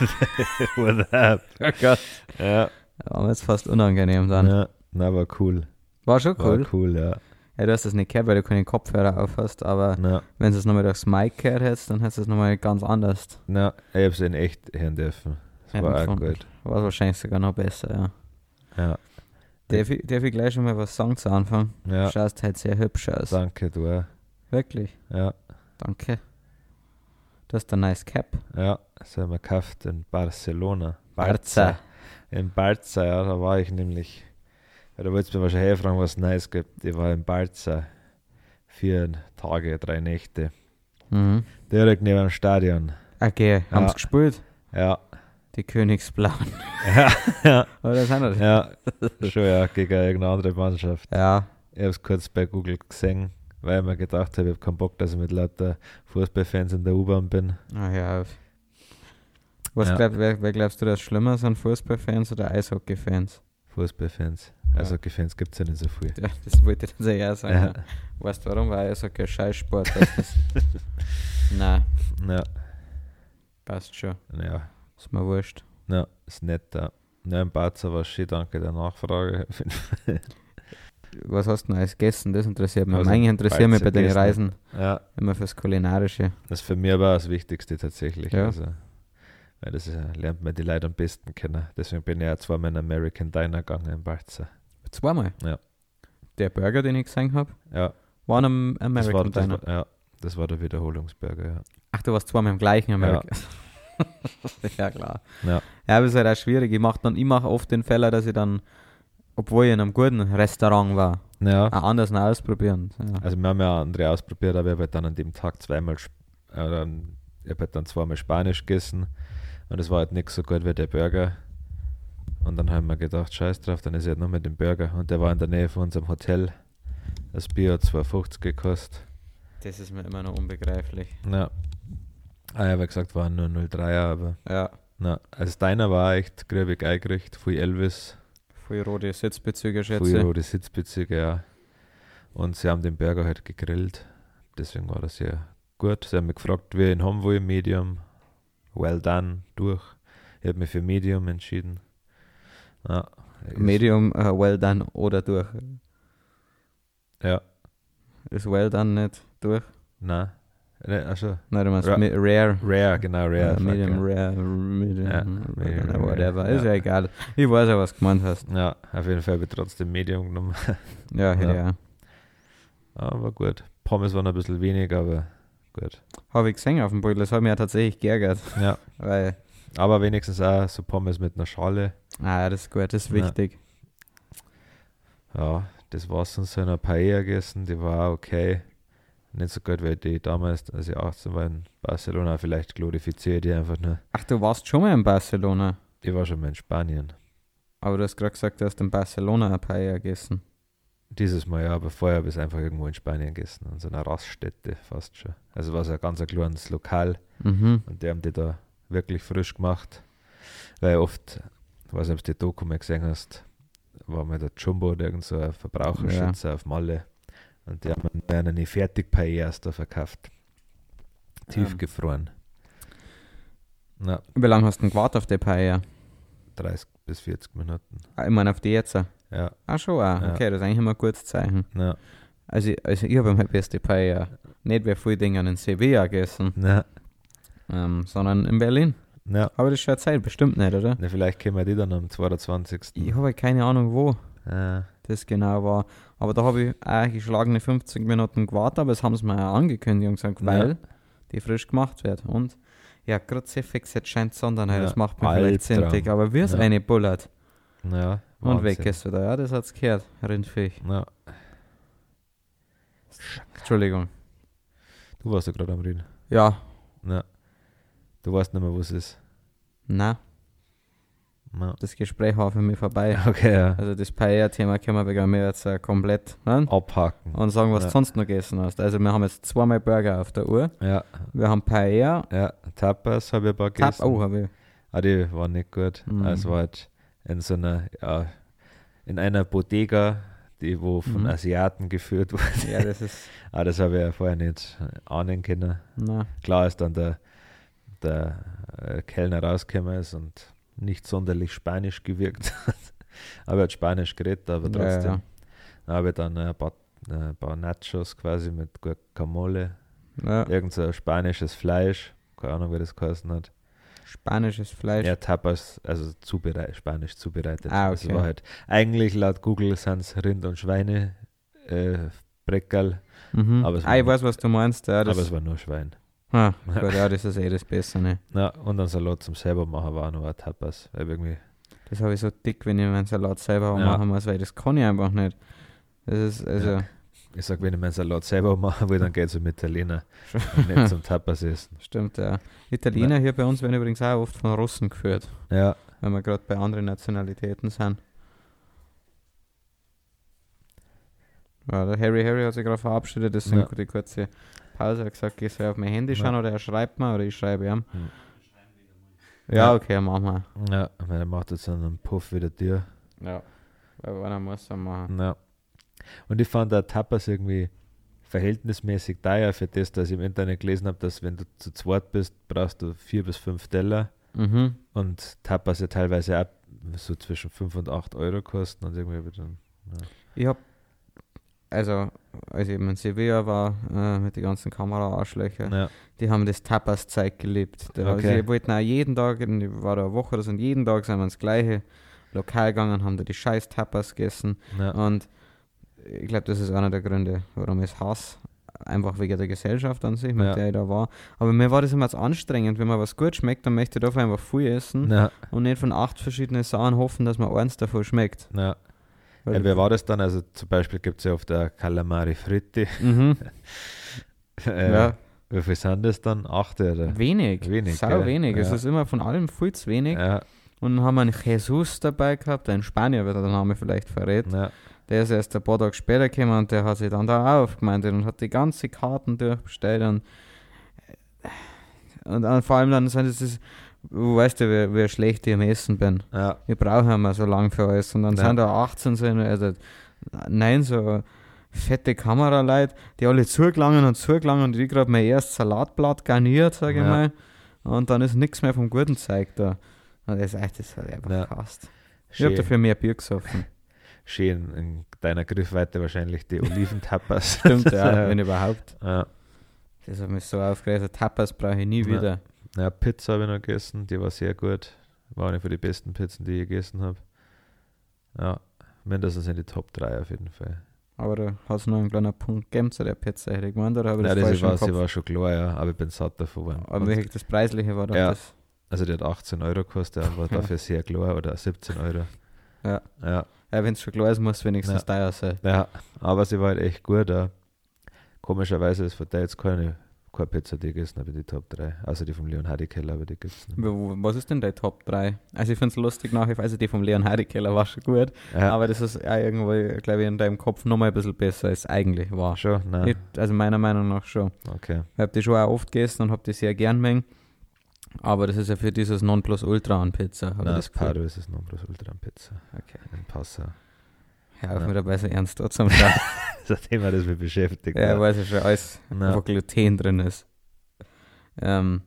What up? Oh Gott. Ja, Aber jetzt fast unangenehm dann. ja. Na, war cool. War schon War cool. cool, ja. Ja, du hast das nicht gehört, weil du keine Kopfhörer auf hast, aber Na, wenn du es nochmal durchs Mic gehört hättest, dann hättest du es nochmal ganz anders. na, ich hab's in echt hören dürfen. Das Ja, war auch gut. War wahrscheinlich sogar noch besser, ja. Ja, Darf ich, darf ich gleich schon mal was sagen zu Anfang? ja. Du schaust halt sehr hübsch aus. Danke, du. Wirklich. Ja, Danke. Du hast ein nice Cap. ja. Das haben wir gekauft in Barcelona. Barca. In Barca, ja, da war ich nämlich. Ja, da wolltest du mir wahrscheinlich fragen, was es Neues gibt. Ich war in Barca. Vier Tage, drei Nächte. Mhm. Direkt neben dem Stadion. Okay, haben Ja. sie gespielt? Ja, Die Königsblauen. ja, ja. Oder sind das? Ja, schon ja, gegen irgendeine andere Mannschaft. Ja. Ich habe es kurz bei Google gesehen, weil ich mir gedacht habe, ich habe keinen Bock, dass ich mit lauter Fußballfans in der U-Bahn bin. Ah ja. Was Ja. glaub, wer, wer glaubst du, das schlimmer sind, Fußballfans oder Eishockeyfans? Fußballfans. Ja. Also Fans gibt es ja nicht so viel. Ja, das wollte ich dann sehr sagen. Ja. Weißt du warum? Weil Eishockey ein Scheißsport. Nein, Ja, passt schon. ja, Ist mir wurscht. ja, ist nett da. Ja, in Barca war schön, danke der Nachfrage. Was hast du denn alles gegessen? Das interessiert mich. Also, Eigentlich interessiert mich bei den gegessen. Reisen ja, immer fürs Kulinarische. das ist für mich aber das Wichtigste tatsächlich. Ja. Also, weil das äh, lernt man die Leute am besten kennen. Deswegen bin ich ja zweimal in American Diner gegangen in Barca. Zweimal? Ja. Der Burger, den ich gesehen habe, Ja, war das American war, das Diner. war, ja, das war der Wiederholungsburger, ja. Ach, du warst zweimal im gleichen American. Ja, klar. Ja. Ja, aber es ist halt auch schwierig. Ich mache dann, ich mache oft den Fehler, dass ich dann, obwohl ich in einem guten Restaurant war, Ja, auch anders noch ausprobieren. Ja. also wir haben ja andere ausprobiert, aber ich habe halt dann an dem Tag zweimal, äh, ich habe halt dann zweimal Spanisch gegessen und es war halt nicht so gut wie der Burger. Und dann haben wir gedacht, scheiß drauf, dann ist ich halt nur mit dem Burger. Und der war in der Nähe von unserem Hotel. Das Bier hat 2,50 gekostet. Das ist mir immer noch unbegreiflich. Ja. Ah, ich habe gesagt, waren nur 0,3er, aber Ja, na, also deiner war echt grübig eingerichtet, viel Elvis, voll rote Sitzbezüge, schätze rote Sitzbezüge, ja. Und sie haben den Burger halt gegrillt, deswegen war das sehr gut. Sie haben mich gefragt, wie ich ihn haben will, Medium, well done, durch. Ich habe mich für Medium entschieden. Ja, Medium, äh, well done oder durch. Ja, Ist well done nicht durch? nein. Also, Nein, du meinst Ra- rare. rare, genau, rare. Fuck, medium, ja. rare, medium, Ja, rare, medium whatever. rare, Ist ja ja. egal. Ich weiß ja, was du gemeint hast. Ja, auf jeden Fall habe ich trotzdem Medium genommen. Ja, Ja. Ja, war gut. Pommes waren ein bisschen wenig, aber gut. Habe ich gesehen auf dem Bild, das hat mich ja tatsächlich geärgert. Ja, Weil, aber wenigstens auch so Pommes mit einer Schale. ah, das ist gut, das ist Ja. wichtig. Ja, das war sonst so eine Paella gegessen, die war okay. Nicht so gut, weil die damals, als ich 18 war in Barcelona, vielleicht glorifiziert die einfach nur. Ach, du warst schon mal in Barcelona. Ich war schon mal in Spanien. Aber du hast gerade gesagt, du hast in Barcelona ein Paella gegessen. Dieses Mal ja, aber vorher habe ich es einfach irgendwo in Spanien gegessen, an so einer Raststätte fast schon. Also war es ein ganz ein kleines Lokal Mhm. und die haben die da wirklich frisch gemacht. Weil oft, ich weiß nicht, ob du die Doku mal gesehen hast, war mal der Jumbo oder irgend so ein Verbraucherschützer auf Malle und die haben mir eine fertig Paellas da verkauft. Tiefgefroren. Na, Wie lange hast du denn gewartet auf die Paella? 30 bis 40 Minuten. Ah, Ich meine auf die jetzt. Ja, Ach schon, ah. Ja. okay, das ist eigentlich immer ein gutes Zeichen. na, Also, ich- also ich habe meine beste Paella nicht wie viele Dinge in Sevilla gegessen, na, ähm, sondern in Berlin. na. Aber das ist schon Zeit, bestimmt nicht, oder? na vielleicht können wir die dann am 22. Ich habe halt keine Ahnung, wo Ja, das genau war. Aber da habe ich auch geschlagene 50 Minuten gewartet, aber das haben sie mir auch angekündigt und gesagt, Ja. weil die frisch gemacht wird. Und ja, gerade Sifix jetzt scheint Sonderheit, Ja, das macht mir vielleicht sinnig, aber wie es Ja. eine bullert ja. und weg ist wieder. Ja, das hat's gehört, Rindviech. Ja, Entschuldigung. du warst ja gerade am Reden. Ja, Ja. Du weißt nicht mehr, wo es ist. na, Ja. das Gespräch war für mich vorbei. Okay, ja. Also das Paella-Thema können wir mir jetzt äh, komplett ne? Abhaken. und sagen, was Ja. du sonst noch gegessen hast. Also wir haben jetzt zweimal Burger auf der Uhr. Ja, Wir haben Paella. ja. Tapas habe ich ein paar Tap, gegessen. oh, habe ich. Ah, die waren nicht gut. Mhm. Es war halt in so einer, ja, in einer Bodega, die wo von Mhm. Asiaten geführt wurde. Ja, das ist. Ah, das habe ich ja vorher nicht ahnen können. Na, Klar ist dann der, der äh, Kellner rausgekommen ist und nicht sonderlich spanisch gewirkt hat. aber er hat Spanisch geredet, aber Ja, trotzdem. ja. Dann habe ich dann ein paar, ein paar Nachos quasi mit Guacamole, ja. irgend so spanisches Fleisch, keine Ahnung, wie das geheißen hat. Spanisches Fleisch. Ja, Tapas, also zubereit, spanisch zubereitet. Ah, Das okay. war halt, eigentlich laut Google sind es Rind- und Schweine äh, Breckerl, Mhm. aber ah, ich weiß, was du meinst. Ja, aber es war nur Schwein. Ah, gut, ja, das ist eh das Bessere. Ja, und ein Salat zum selber machen war auch noch ein Tapas. Weil irgendwie, Das habe ich so dick, wenn ich meinen Salat selber Ja. machen muss, weil das kann ich einfach nicht. Das ist, also, Ja. ich sag, wenn ich meinen Salat selber machen will, dann geht es zum Italiener und nicht zum Tapas essen. stimmt, ja. Italiener hier bei uns werden übrigens auch oft von Russen geführt, Ja, wenn wir gerade bei anderen Nationalitäten sind. Ja, der Harry Harry hat sich gerade verabschiedet, deswegen Ja. die kurze Pause. Er hat gesagt, ich soll auf mein Handy Ja. schauen oder er schreibt mir oder ich schreibe ihm. Hm. Ja, Ja. okay, machen wir. ja, weil er macht jetzt einen Puff wieder Tür. Ja. Weil einer muss er machen. Ja. Und ich fand der Tapas irgendwie verhältnismäßig teuer für das, dass ich im Internet gelesen habe, dass wenn du zu zweit bist, brauchst du vier bis fünf Teller Mhm. und Tapas ja teilweise auch so zwischen 5 und 8 Euro kosten und irgendwie dann, Ich hab, also, als ich in Sevilla war, äh, mit den ganzen Kamera-Arschlöcher, ja, die haben das Tapas-Zeug geliebt. Die, Okay. Sie wollten auch jeden Tag, die, war da eine Woche so, und jeden Tag sind wir ins gleiche Lokal gegangen, haben da die scheiß Tapas gegessen. ja, Und ich glaube, das ist einer der Gründe, warum ich es hasse. Einfach wegen der Gesellschaft an sich, mit Ja. der ich da war. Aber mir war das immer zu anstrengend. Wenn mir was gut schmeckt, dann möchte ich dafür einfach viel essen und nicht von acht verschiedenen Sachen hoffen, dass mir eins davon schmeckt. Weil- ja. Wer war das dann? Also zum Beispiel gibt es ja auf der Calamari Fritti. Mhm. Äh, Ja. Wie viel sind das dann? Acht oder? Wenig. Wenig, Sau wenig. Es Ja. ist immer von allem viel zu wenig. Ja, Und dann haben wir einen Jesus dabei gehabt, ein Spanier, wird der Name vielleicht verrät. ja, Der ist erst ein paar Tage später gekommen und der hat sich dann da auch aufgemeintet und hat die ganze Karten durchbestellt und, und dann vor allem dann sind es, das- du weißt ja, wie, wie schlecht ich am Essen bin. ja, Ich brauche immer so lang für alles. Und dann Ja. sind da 18 so, also nein, so fette Kameraleute, die alle zugelangen und zugelangen und ich gerade mein erstes Salatblatt garniert, sage ich Ja. mal. Und dann ist nichts mehr vom guten Zeug da. Und das ist echt, das hat einfach Ja. gehasst. Ich habe dafür mehr Bier gesoffen. schön in deiner Griffweite wahrscheinlich die Oliventapas. Stimmt, ja, wenn überhaupt. ja. Das hat mich so aufgeregt. Also Tapas brauche ich nie wieder. Ja, Pizza habe ich noch gegessen, die war sehr gut. War eine von den besten Pizzen, die ich gegessen habe. Ja, mindestens in die Top 3 auf jeden Fall. Aber da hat es noch einen kleinen Punkt gegeben zu der Pizza, hätte ich gemeint, oder habe ich Ja, das das falsch im war, sie Kopf? war schon klar, ja, aber ich bin satt davon geworden. Aber welches das Preisliche war doch Ja. das? Also die hat 18 Euro gekostet war Okay. dafür sehr klar oder 17 Euro. Ja. Ja, Ja, wenn es schon klar ist, muss es wenigstens Ja. teuer sein. ja, aber sie war halt echt gut. Ja. Komischerweise ist von der jetzt keine, keine Pizza, die ich gegessen habe, die Top 3. Außer die vom Leon Hardy Keller, aber die gibt es nicht. Was ist denn dein Top 3? Also ich finde es lustig nach, ich weiß die vom Leon Heidikeller war schon gut, Ja, aber das ist ja irgendwo, glaube ich, in deinem Kopf nochmal ein bisschen besser, als eigentlich war. schon, nein. Ich, also meiner Meinung nach schon. Okay. Ich habe die schon auch oft gegessen und habe die sehr gern mengen. Aber das ist ja für dieses Nonplusultra an Pizza. Nein, das das. Paro ist es Nonplusultra Pizza Okay. in Passau. Hör auf Ja. mir dabei so ernst zum Schreiben. Das ist ein Thema, das mich beschäftigt. ja, weiß ich schon, alles, Ja. wo Gluten drin ist. Ähm,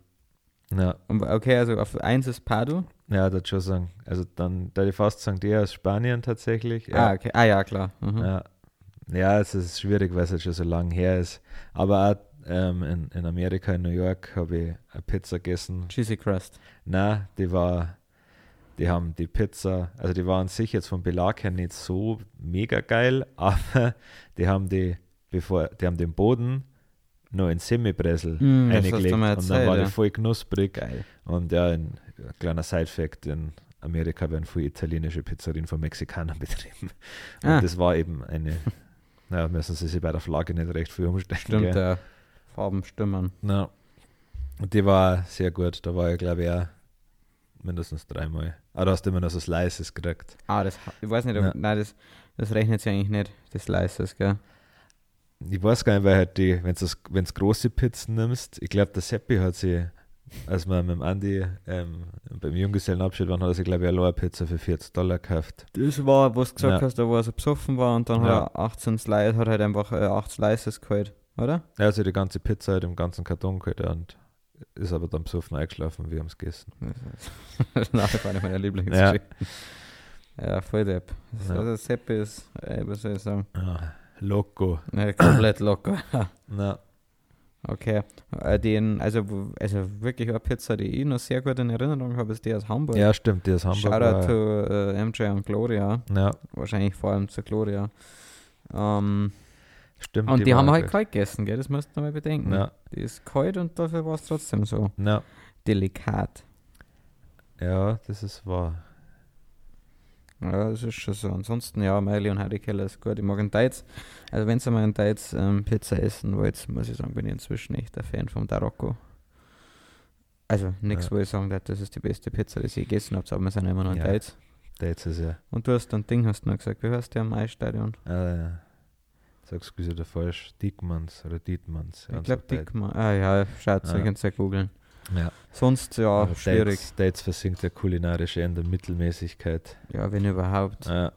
ja. okay, also auf 1 ist Pado. Ja, das schon sagen. Also dann, da ich fast sagen, der aus Spanien tatsächlich. Ah, Ja, okay. Ah ja, klar. Mhm. ja. ja es ist schwierig, weil es halt schon so lang her ist. Aber auch ähm, in, in Amerika, in New York, habe ich eine Pizza gegessen. Cheesy Crust. Na, die war, die haben die Pizza, also die waren sich jetzt vom Belag her nicht so mega geil, aber die haben die, bevor, die haben den Boden noch in Semibressel Mm, eingelegt mir und dann erzählt, war ja. die voll knusprig. Geil. Und ja, ein kleiner Side-Fact: In Amerika werden viele italienische Pizzerien von Mexikanern betrieben. Und Ah. das war eben eine, naja, müssen sie sich bei der Flagge nicht recht viel umstellen. Stimmt, ja. Farben stimmen. Ja. Und die war sehr gut. Da war ich, glaube ich, auch mindestens dreimal. Aber hast du immer noch so Slices gekriegt. Ah, das, ich weiß nicht, ob, Ja. nein, das, das rechnet sich eigentlich nicht, das Slices, gell? Ich weiß gar nicht, weil halt die, wenn du wenn's große Pizzen nimmst, ich glaube, der Seppi hat sie als wir mit dem Andi ähm, beim Junggesellenabschied waren, hat er sich, glaube ich, eine Pizza für 40 Dollar gekauft. Das war, was du gesagt Ja. hast, da wo er so besoffen war und dann Ja. hat er 18 Slice, hat halt einfach äh, 8 Slices geholt, oder? Er hat sich die ganze Pizza halt im ganzen Karton geholt und ist aber dann besoffen eingeschlafen wir haben es gegessen. Das ist eine meiner Lieblingsgeschichten. Ja. voll depp. Das- Ja. Also Seppi ist, äh, was soll ich sagen, Ah, Loco. ne, komplett locker. Na, Okay. Äh, den, also, also wirklich eine Pizza, die ich noch sehr gut in Erinnerung habe, ist die aus Hamburg. ja, stimmt, die aus Hamburg. Shoutout to äh, MJ und Gloria. ja, Wahrscheinlich vor allem zu Gloria. Ähm, stimmt. und die, haben wir war halt kalt gegessen, gell? Das musst du mal bedenken. Ja, Die ist kalt und dafür war es trotzdem so ja, delikat. ja, das ist wahr. Ja, das ist schon so. Ansonsten, ja, Miley und Heidi Keller ist gut. Ich mag einen Deutz. Also, wenn ihr mal einen Deutz ähm, Pizza essen wollt, muss ich sagen, bin ich inzwischen echt ein Fan vom Tarocco. Also, nichts, Ja. wo ich sagen darf, das ist die beste Pizza, die ich je gegessen habe, aber wir sind immer noch ein Ja. Der jetzt ist ja. Und du hast ein Ding, hast du noch gesagt, wie heißt der am Eisstadion? Äh, sag's wieder falsch. Diekmanns oder Dietmanns. ich glaube, Dickmann. Ah ja, schaut, Ja. ihr könnt ja googeln. Ja, Sonst, ja, Aber schwierig. Dates, Dates versinkt ja kulinarisch eher in der Mittelmäßigkeit. Ja, wenn überhaupt. Ja,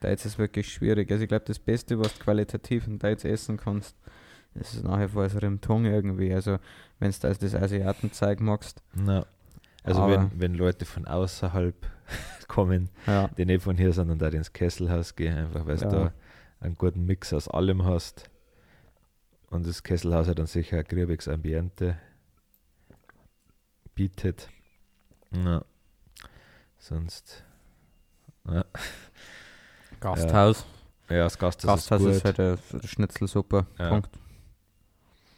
Deutsch ist wirklich schwierig. Also ich glaube, das Beste, was du qualitativ in Deutsch essen kannst, ist nachher vor so einem Tong irgendwie. Also wenn du das, das Asiatenzeug magst, na. Also Aber- wenn, wenn Leute von außerhalb kommen, ja, die nicht von hier sind und da ins Kesselhaus gehen, einfach weil du Ja. da einen guten Mix aus allem hast. Und das Kesselhaus hat dann sicher ein griebiges Ambiente bietet. Na. Sonst. Ja, Gasthaus. ja das Gasthaus Gasthaus ist ist, halt eine Schnitzelsuppe. Ja. Punkt.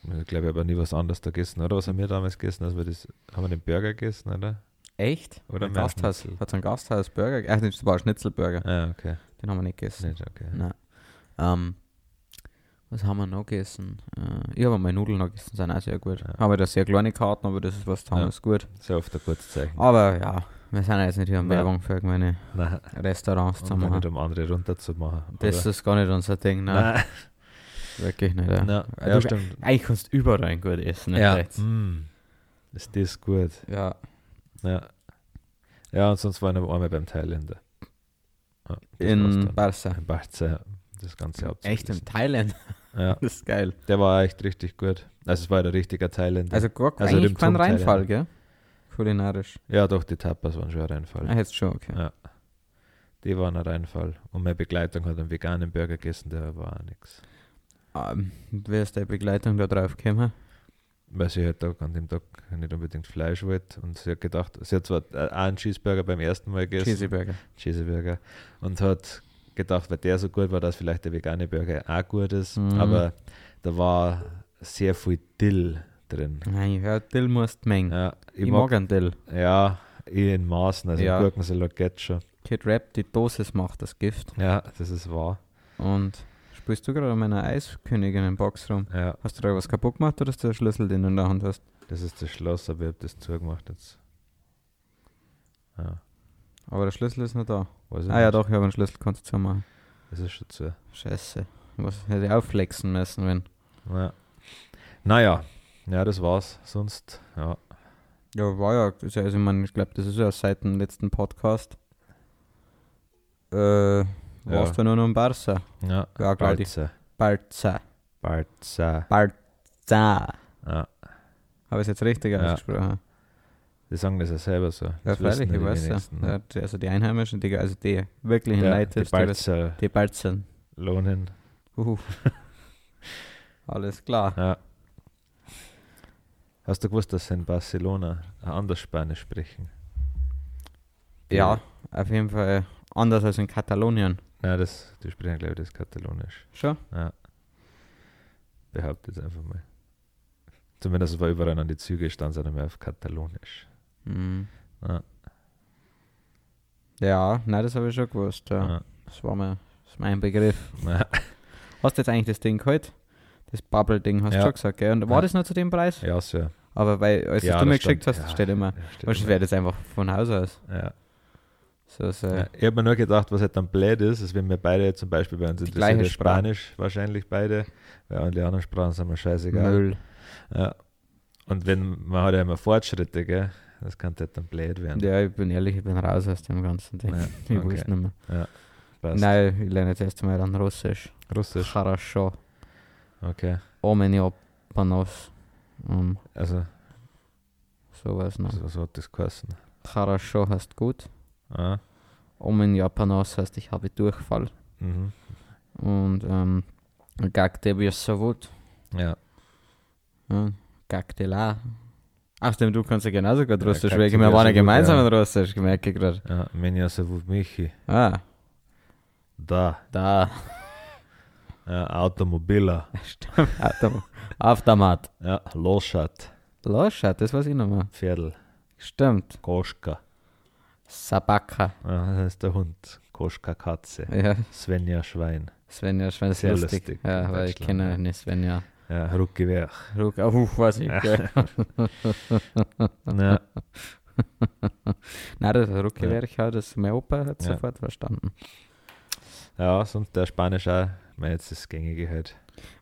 Ich glaube, ich habe nie was anderes da gegessen, oder? Was haben wir damals gegessen? Also wir das, haben wir den Burger gegessen, oder? Echt? Oder ein Gasthaus. Hat ein Gasthaus Burger? Ach, das war ein Schnitzelburger. Ah, okay. Den haben wir nicht gegessen. Nicht, okay. Nein. Ähm, was haben wir noch gegessen? Äh, ich habe mal Nudeln noch gegessen, sind auch sehr gut. Ja. Haben wir da sehr kleine Karten, aber das ist was haben Ja. gut. Sehr oft ein gutes Zeichen. Aber ja, wir sind ja jetzt nicht hier am Nein. Werbung für irgendwelche Nein, Restaurants zu machen. nicht um andere runterzumachen. Das oder? ist gar nicht unser Ding, nein. Nein. Wirklich nicht. Ja. Nein. Also Ja, du- stimmt. Eigentlich kannst du überall gut essen. nicht Ja. Mm. Ist das gut. ja. Ja. Ja, und sonst waren wir einmal beim Thailänder. Ja, In. Barca. In Barca, das Ganze Echt abzuschließen. in Thailand. Ja, Das ist geil. der war echt richtig gut. Also es war der richtige Thailänder. Also gar Also eigentlich kein Reinfall, ja. gell? Kulinarisch. ja, doch, die Tapas waren schon ein Reinfall. Ah, jetzt schon, okay. Ja. Die waren ein Reinfall. Und meine Begleitung hat einen veganen Burger gegessen, der war auch nichts. Ähm, wer ist deine Begleitung da drauf gekommen? Weil sie halt da an dem Tag nicht unbedingt Fleisch wollte. Und sie hat gedacht, sie hat zwar äh, auch einen Cheeseburger beim ersten Mal gegessen. Cheeseburger. Cheeseburger. Und hat gedacht, weil der so gut war, dass vielleicht der vegane Burger auch gut ist. Mhm. Aber da war sehr viel Dill drin. Nein, ja, Dill musst mengen. Ja, ich, mag einen Dill. Ja, in Maßen. Also Ja. Gurkensalat geht schon. Kid Rap, die Dosis macht das Gift. Ja, das ist wahr. Und spielst du gerade an meiner Eiskönigin-Box rum? Ja, Hast du da was kaputt gemacht oder ist der Schlüssel, den du in der Hand hast? das ist das Schloss, aber ich habe das zugemacht jetzt. Ja, Aber der Schlüssel ist noch da. weiß ich Ah ja, nicht. doch, ich habe einen Schlüssel, kannst du zumachen. Das ist schon zu. Scheiße. Was hätte ich aufflexen müssen, wenn. Ja. Naja, ja, das war's. Sonst, ja. Ja, war ja. ja- Also, ich meine, ich glaube, das ist ja seit dem letzten Podcast. Äh, warst du nur noch in Barca? Ja, Ja. Balze. Barca. Balze. Barca. Ja, Habe ich es jetzt richtig Ja. ausgesprochen? Die sagen das ja selber so. Ja, freilich, ich weiß ja. ne? Also die Einheimischen, die, also die wirklichen Ja, Leute, die Balzer die Balzen. lohnen. Uh. Alles klar. Ja. Hast du gewusst, dass sie in Barcelona ein anderes Spanisch sprechen? Ja, auf jeden Fall anders als in Katalonien. Nein, das, die sprechen, glaube ich, das Katalonisch. Schon? Ja. Behauptet es einfach mal. Zumindest war überall an die Züge stand es mehr auf Katalonisch. Mhm. Ja. Ja, nein, das habe ich schon gewusst. Ja. Ja. Das war mir, das ist mein Begriff. Ja. Hast du jetzt eigentlich das Ding geholt? Das Bubble-Ding hast du schon gesagt, gell? Und war das noch zu dem Preis? ja, so. Aber weil, als Ja, du mir geschickt hast, ja, steht immer. Wahrscheinlich immer. wäre das einfach von Haus aus. ja. So, so. Ja, ich habe mir nur gedacht, was halt dann blöd ist, ist, wenn wir beide zum Beispiel bei uns interessiert Spanisch, wahrscheinlich beide, weil alle anderen Sprachen sind mir scheißegal. Müll. Ja. Und wenn man hat ja immer Fortschritte, gell? Das kann halt dann blöd werden. Ja, ich bin ehrlich, ich bin raus aus dem ganzen Ding. Ja, ich okay. weiß nicht mehr. Passt. Nein, ich lerne jetzt erst einmal dann Russisch. Russisch. Хорошо. Okay. У меня понос. Um, Also, sowas noch. was, was hat das geheißen? Хорошо heißt gut. Ah. У меня понос heißt, ich habe Durchfall. Mhm. Und ähm, как тебе зовут? Ja. Ja, как дела? Ach stimmt, du kannst ja genauso gut Ja, Russisch как sprechen. тебе Wir waren ja зовут, gemeinsam ja. in Russisch, gemerkt ich gerade. ja. Меня зовут Michi. Ah, Da. da. Ja, Automobila. Stimmt. Auto- Automat. Ja, Loschat. Loschat, das weiß ich nochmal. Pferdl. Stimmt. Koschka. Sabaka. Ja, das ist der Hund. Koschka Katze. Ja, Svenja Schwein. Svenja, Schwein ist Sehr lustig. lustig Ja, in weil ich Deutschland, kenne ja. nicht Svenja. Ja, Ruckiwerk. Ruck, oh, uh, weiß ich. Ja. Ja, Nein, das Ruckewerk, ja. das mein Opa hat Ja. sofort verstanden. ja, sonst der Spanisch auch. Ich meine, jetzt das Gängige halt.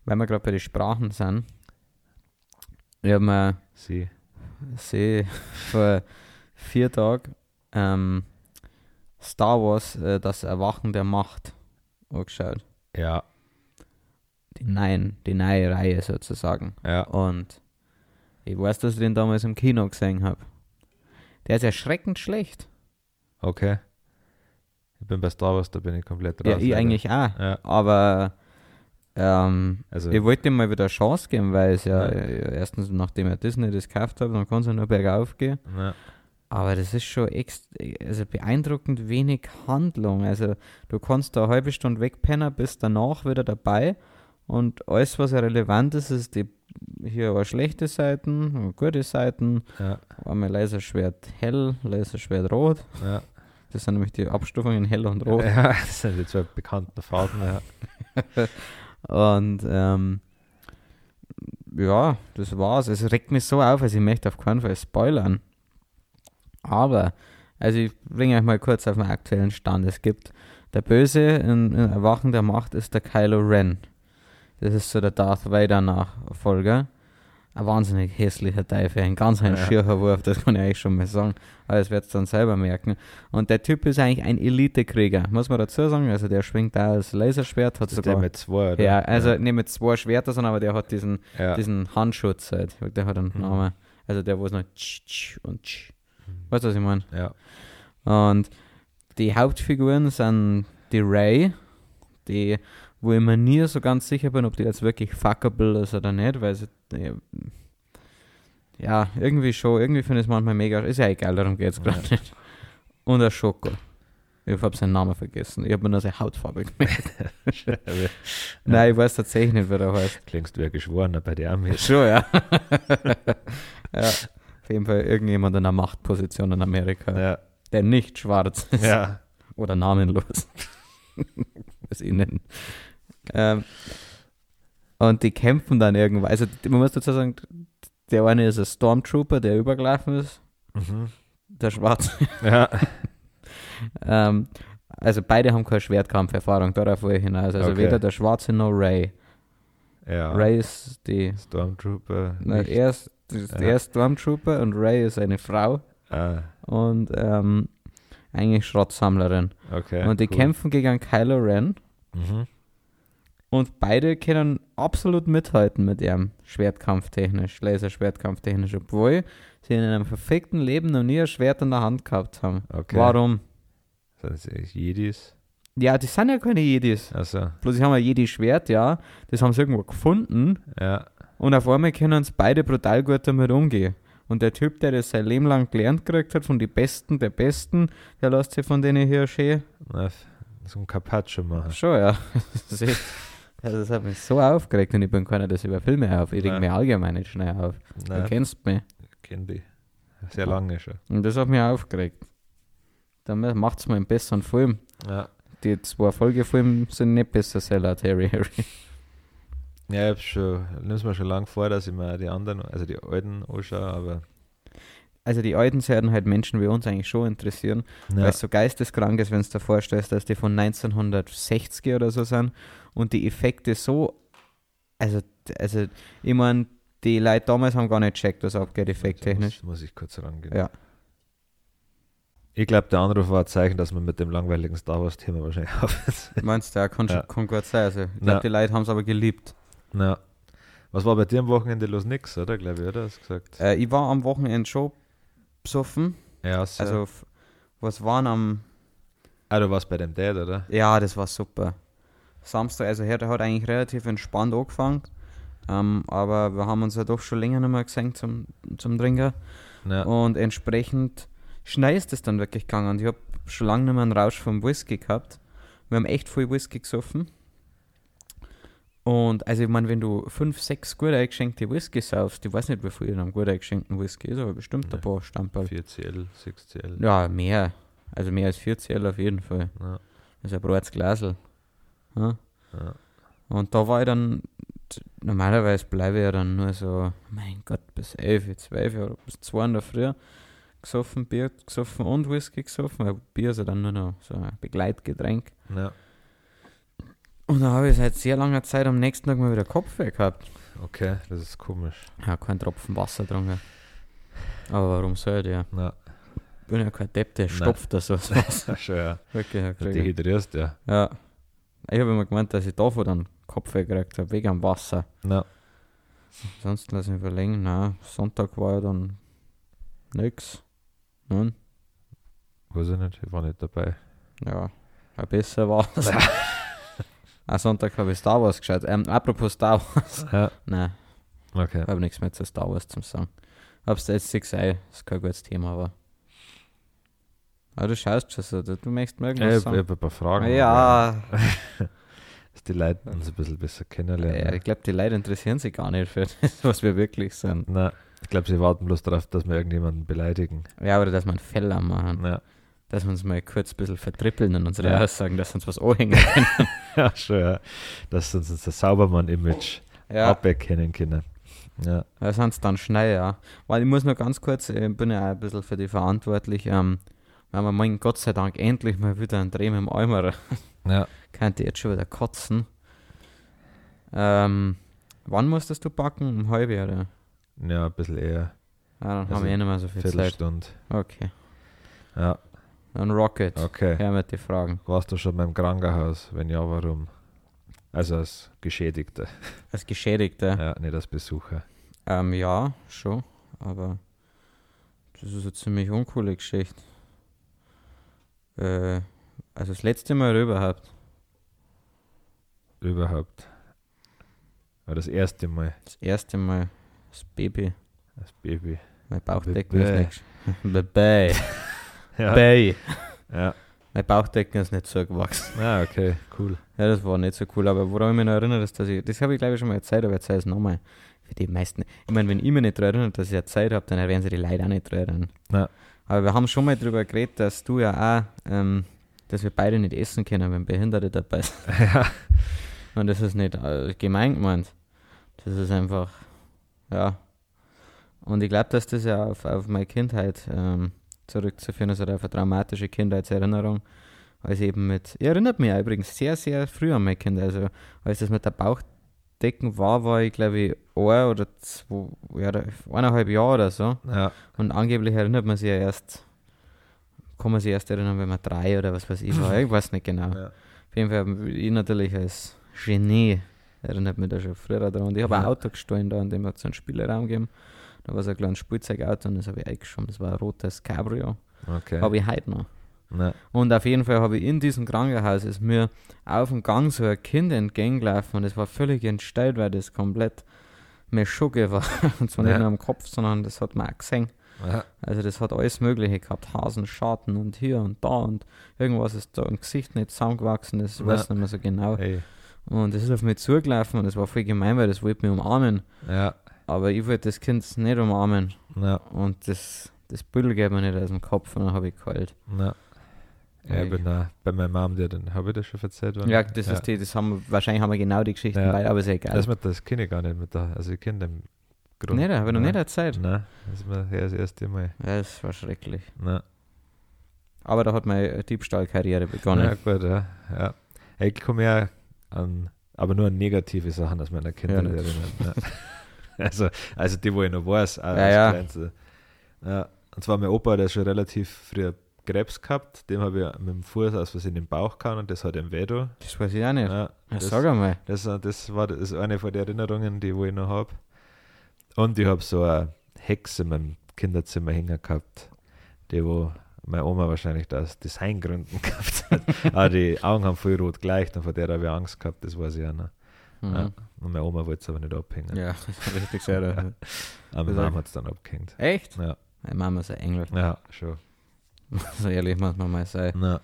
Weil wir gerade bei den Sprachen sind. Ich habe mir Sie. sie vor vier Tagen ähm, Star Wars, äh, das Erwachen der Macht, angeschaut. Ja, Die, neuen, die neue Reihe sozusagen. ja. Und ich weiß, dass ich den damals im Kino gesehen habe. Der ist erschreckend schlecht. Okay. Ich bin bei Star Wars, da bin ich komplett raus. Ja, ich leider. eigentlich auch. Ja, Aber ähm, also, ich wollte ihm mal wieder eine Chance geben, weil es ja, Ja. äh, erstens, nachdem er Disney das gekauft hat, dann kann es ja nur bergauf gehen. ja, Aber das ist schon also beeindruckend wenig Handlung. Also du kannst da eine halbe Stunde wegpennen, bist danach wieder dabei und alles, was relevant ist, ist die hier war schlechte Seiten, gute Seiten, ja, einmal Laserschwert hell, Laserschwert rot. ja. Das sind nämlich die Abstufungen hell und rot. Ja, das sind die zwei bekannten Farben, ja. Und ähm, ja, das war's. Es regt mich so auf, also ich möchte auf keinen Fall spoilern. Aber, also ich bringe euch mal kurz auf den aktuellen Stand. Es gibt der Böse in, in Erwachen der Macht ist der Kylo Ren. Das ist so der Darth Vader Nachfolger. Ein wahnsinnig hässlicher Teufel, ein ganz ein Ja. schierer Wurf, das kann ich eigentlich schon mal sagen. Aber das werdet ihr dann selber merken. Und der Typ ist eigentlich ein Elitekrieger, muss man dazu sagen. Also der schwingt da das Laserschwert, hat Das ist der sogar mit zwei, oder? ja, also nicht mit zwei Schwertern, sondern aber der hat diesen, ja. diesen Handschutz halt. Der hat einen Mhm. Namen. Also der, wo es noch tsch, tsch und tsch. Weißt du, was ich meine? ja. Und die Hauptfiguren sind die Ray, die, wo ich mir nie so ganz sicher bin, ob die jetzt wirklich fuckable ist oder nicht, weil sie, die, ja, irgendwie schon, irgendwie finde ich es manchmal mega, ist ja egal, darum geht es gerade Ja. nicht. Und der Schoko. Ich habe seinen Namen vergessen. Ich habe mir nur seine Hautfarbe gemerkt. Nein, ich weiß tatsächlich nicht, wer der heißt. Klingst wie ein Geschworener bei der Amis. Schon, ja. ja. Auf jeden Fall irgendjemand in einer Machtposition in Amerika, Ja, der nicht schwarz ist ja. oder namenlos. Was ich nennen. Ähm, und die kämpfen dann irgendwann. Also man muss dazu sagen, der eine ist ein Stormtrooper, der übergelaufen ist, Mhm. der Schwarze. Ja, ähm, also beide haben keine Schwertkampferfahrung, darauf will ich hinaus. Also Okay. weder der Schwarze noch Ray. ja. Ray ist die Stormtrooper. Na, er ist, ist Ja. er ist Stormtrooper und Ray ist eine Frau Ah, und ähm, eigentlich Schrottsammlerin. okay. und die cool. kämpfen gegen Kylo Ren Mhm. Und beide können absolut mithalten mit ihrem Schwertkampftechnisch, Laserschwertkampftechnisch, obwohl sie in einem perfekten Leben noch nie ein Schwert in der Hand gehabt haben. Okay. Warum? Sind das Jedis? Ja, die sind ja keine Jedis. Also, Bloß sie haben ein Jedi-Schwert, ja. Das haben sie irgendwo gefunden ja. Und auf einmal können sie beide brutal gut damit umgehen. Und der Typ, der das sein Leben lang gelernt gekriegt hat, von den Besten der Besten, der lässt sich von denen hier schön. Na, so ein Carpaccio machen. Schon, ja. Also das hat mich so aufgeregt und ich bin keiner, das über Filme auf. Ich reg mich allgemein nicht schnell auf. Du Nein, kennst mich. kenn die. Sehr lange schon. Und das hat mich aufgeregt. Dann macht es mal einen besseren Film. Ja. Die zwei Folgefilme sind nicht besser Seller, Terry Harry. Ja, ich schon, nimm's mir schon lange vor, dass ich mir die anderen, also die alten anschaue, aber Also die alten werden halt Menschen wie uns eigentlich schon interessieren. weil ja, es so geisteskrank ist, wenn du dir vorstellst, dass die von 1960 oder so sind und die Effekte so, also, also ich meine, die Leute damals haben gar nicht gecheckt, was abgeht, effekttechnisch. Muss, muss ich kurz rangehen. Ja. Ich glaube, der Anruf war ein Zeichen, dass man mit dem langweiligen Star Wars-Thema wahrscheinlich auf Meinst du, ja, kann, Ja. kann gut sein. Also, ich glaube, die Leute haben es aber geliebt. Na. Was war bei dir am Wochenende los? Nix, oder? Glaube ich, oder? Hast du gesagt? Äh, ich war am Wochenende schon besoffen. ja, so. Also, was waren am. ah, du warst bei dem Dad, oder? Ja, das war super. Samstag, also heute hat eigentlich relativ entspannt angefangen. Ähm, aber wir haben uns ja doch schon länger nicht mehr gesehen zum, zum Trinken. Ja. Und entsprechend schnell ist es dann wirklich gegangen. Und ich habe schon lange nicht mehr einen Rausch vom Whisky gehabt. Wir haben echt viel Whisky gesoffen. Und also ich meine, wenn du fünf, sechs gut eingeschenkte Whisky saufst, ich weiß nicht, wie viel in einem gut eingeschenkten Whisky ist, aber bestimmt ein Nee. paar Stamperl. 4CL, 6CL. Ja, mehr. Also mehr als 4 CL auf jeden Fall. Ja. Das ist ein breites Glasel. Ja. Ja. Und da war ich dann, normalerweise bleibe ich ja dann nur so, mein Gott, bis 11, 12 oder bis 2 in der Früh gesoffen, Bier gesoffen und Whisky gesoffen, weil Bier ist ja dann nur noch so ein Begleitgetränk. Ja. Und dann habe ich seit sehr langer Zeit am nächsten Tag mal wieder Kopfweh gehabt. Okay, das ist komisch. Ja, kein Tropfen Wasser getrunken. Aber warum soll der? Na, Ich bin ja kein Depp, der stopft das so. schon, ja. Wirklich, ja, dehydrierst, ja. Ja. Ich habe immer gemeint, dass ich davon dann Kopfweh gekriegt habe, wegen am Wasser. Na, Sonst lass mich überlegen, na, Sonntag war ja dann nix. Nun, weiß ich nicht, ich war nicht dabei. ja, ein besser war es. Am Sonntag habe ich Star Wars geschaut. Ähm, apropos Star Wars. Ja, Nein, okay. ich habe nichts mehr zu Star Wars zum sagen. Hab's jetzt nicht gesagt, ist kein gutes Thema, aber. Aber du schaust schon so, du, möchtest mir Ich irgendwas habe ein paar Fragen. ja, Dass die Leute uns ein bisschen besser ja, kennenlernen. ich glaube, die Leute interessieren sich gar nicht für das, was wir wirklich sind. Na, ich glaube, sie warten bloß darauf, dass wir irgendjemanden beleidigen. Ja, oder dass wir einen Fehler machen. Ja, Dass wir uns mal kurz ein bisschen vertrippeln in unsere Ja. Aussagen, dass uns was anhängen können. ja schon, ja. Dass uns unser Saubermann-Image ja. aberkennen können. Ja, sind es dann schnell, ja. Weil ich muss noch ganz kurz, ich bin ja auch ein bisschen für die verantwortlich. Ähm, wenn wir meinen, Gott sei Dank endlich mal wieder einen Dreh mit dem Eimer, ja. könnte jetzt schon wieder kotzen. Ähm, wann musstest du backen? Um halb oder? ja ein bisschen eher. Ja, dann Also haben wir eh nicht mehr so viel Zeit. Viertelstunde. Okay. Ja, Dann Rocket. okay. Her mit die Fragen. Warst du schon beim Krankenhaus? Wenn ja, warum? Also als Geschädigter, Als Geschädigter. ja, nicht als Besucher. Ähm, ja, schon. Aber das ist eine ziemlich uncoole Geschichte. Äh, also das letzte Mal überhaupt. Überhaupt. Aber das erste Mal Das erste Mal das Baby. als Baby. Mein Bauchdecken ist nicht. Bäh. Ja. Bäh. Ja. Mein Bauchdecken ist nicht so gewachsen. Ah, okay, cool. Ja, das war nicht so cool. Aber woran ich mich noch erinnere, ist, dass ich. Das habe ich glaube ich schon mal erzählt, aber erzähl es nochmal. Für die meisten. Ich meine, wenn ich mich nicht daran erinnere, dass ich Zeit habe, dann werden sie die Leute auch nicht daran erinnern. Na. Aber wir haben schon mal darüber geredet, dass du ja auch, ähm, dass wir beide nicht essen können, wenn Behinderte dabei sind. ja. Und das ist nicht äh, gemein gemeint. Das ist einfach, ja. Und ich glaube, dass das ja auf, auf meine Kindheit ähm, zurückzuführen ist oder auf eine traumatische Kindheitserinnerung. Als eben mit, ich erinnert mich übrigens sehr, sehr früh an meine Kinder. Also, als das mit der Bauchdecken war, war ich glaube ich ein oder zwei, ja, oder eineinhalb Jahre oder so. Ja. Und angeblich erinnert man sich ja erst, kann man sich erst erinnern, wenn man drei oder was weiß ich war. Ich weiß nicht genau. ja. Auf jeden Fall, ich natürlich als Genie erinnert mich da schon früher daran. Und ich habe ein Ja. Auto gestohlen da, und dem hat es einen Spielraum gegeben. Da war so ein kleines Spielzeugauto und das habe ich eingeschoben. Das war ein rotes Cabrio. Okay. Habe ich heute noch. Na, Und auf jeden Fall habe ich in diesem Krankenhaus ist mir auf dem Gang so ein Kind entgegengelaufen und es war völlig entstellt, weil das komplett mir Schugge war. Und zwar Ja. nicht nur am Kopf, sondern das hat man auch gesehen. ja. Also das hat alles Mögliche gehabt. Hasen, Schatten und hier und da und irgendwas ist da im Gesicht nicht zusammengewachsen, das Ja. weiß ich nicht mehr so genau. Hey. Und das ist auf mich zugelaufen und das war voll gemein, weil das wollte mich umarmen. Ja. Aber ich wollte das Kind nicht umarmen Na, und das, das Büdel geht mir nicht aus dem Kopf und dann habe ich geheult. na. Ja, bin da bei meiner Mom, die dann, habe ich das schon erzählt? oder? Ja, das ist die, das haben wir, wahrscheinlich haben wir genau die Geschichten Ja. bei, aber ist ja egal. Das mit das kenne ich gar nicht mit der, also ich kenne den Grund. nicht, habe ich noch Nein. nicht erzählt. Nein, das ist mir ja das erste Mal. Ja, das war schrecklich. Na, Aber da hat meine Diebstahlkarriere begonnen. ja, gut, ja. ja. Ich komme ja an, aber nur an negative Sachen aus meiner Kindheit Ja, ne. erinnern. Ja. also, also die, wo ich noch weiß. Ja, als ja. Ja. Und zwar mein Opa, der hat schon relativ früh Krebs gehabt, dem habe ich mit dem Fuß aus Versehen in den Bauch gehauen und das hat ihm weh da. Das weiß ich auch nicht. Ja, das, sag einmal. das, das war das eine von den Erinnerungen, die wo ich noch habe. Und ich habe so eine Hexe in meinem Kinderzimmer hängen gehabt, die wo meine Oma wahrscheinlich aus Designgründen gehabt hat. Aber die Augen haben voll rot gleich und von der habe ich Angst gehabt, das weiß ich auch noch. Mhm. Ja. Und meine Oma wollte es aber nicht abhängen. Ja, richtig sehr. Aber meine Mama hat es dann abgehängt. Echt? Ja, Meine Mama ist ein Engel. ja schon. So ehrlich muss man mal sein. Na,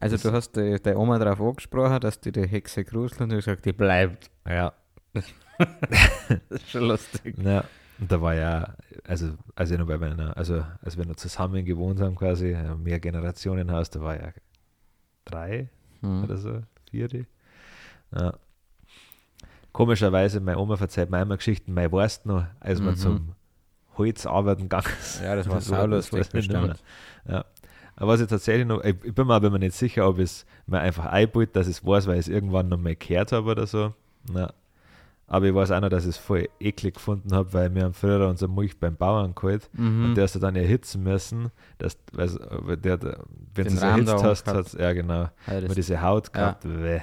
Also Das- du hast die, die Oma darauf angesprochen, dass die die Hexe gruselt und du hast gesagt, die bleibt. ja. Das ist schon lustig. Ja, und da war ja, also als ich noch bei meiner, also als wir noch zusammen gewohnt haben quasi, äh, mehr Generationenhaus, da war ja drei Mhm. oder so, vier. Ja. Komischerweise, meine Oma verzeiht mir immer Geschichten, mein weißt noch, als wir Mhm. zum Holz arbeiten gegangen. Ja, das war nicht mehr. bestimmt. Ja. Aber was ich tatsächlich noch, ich, ich bin mir aber nicht sicher, ob es mir einfach einbaut, dass ich es weiß, weil ich es irgendwann noch mal gehört habe oder so. Na. Aber ich weiß auch noch, dass ich es voll eklig gefunden habe, weil wir haben früher unser Milch beim Bauern geholt Mhm. und der hast du dann erhitzen müssen, dass, weil, der, wenn du es erhitzt hast, hat's, ja genau, ja, immer das, diese Haut Ja. gehabt. Weh.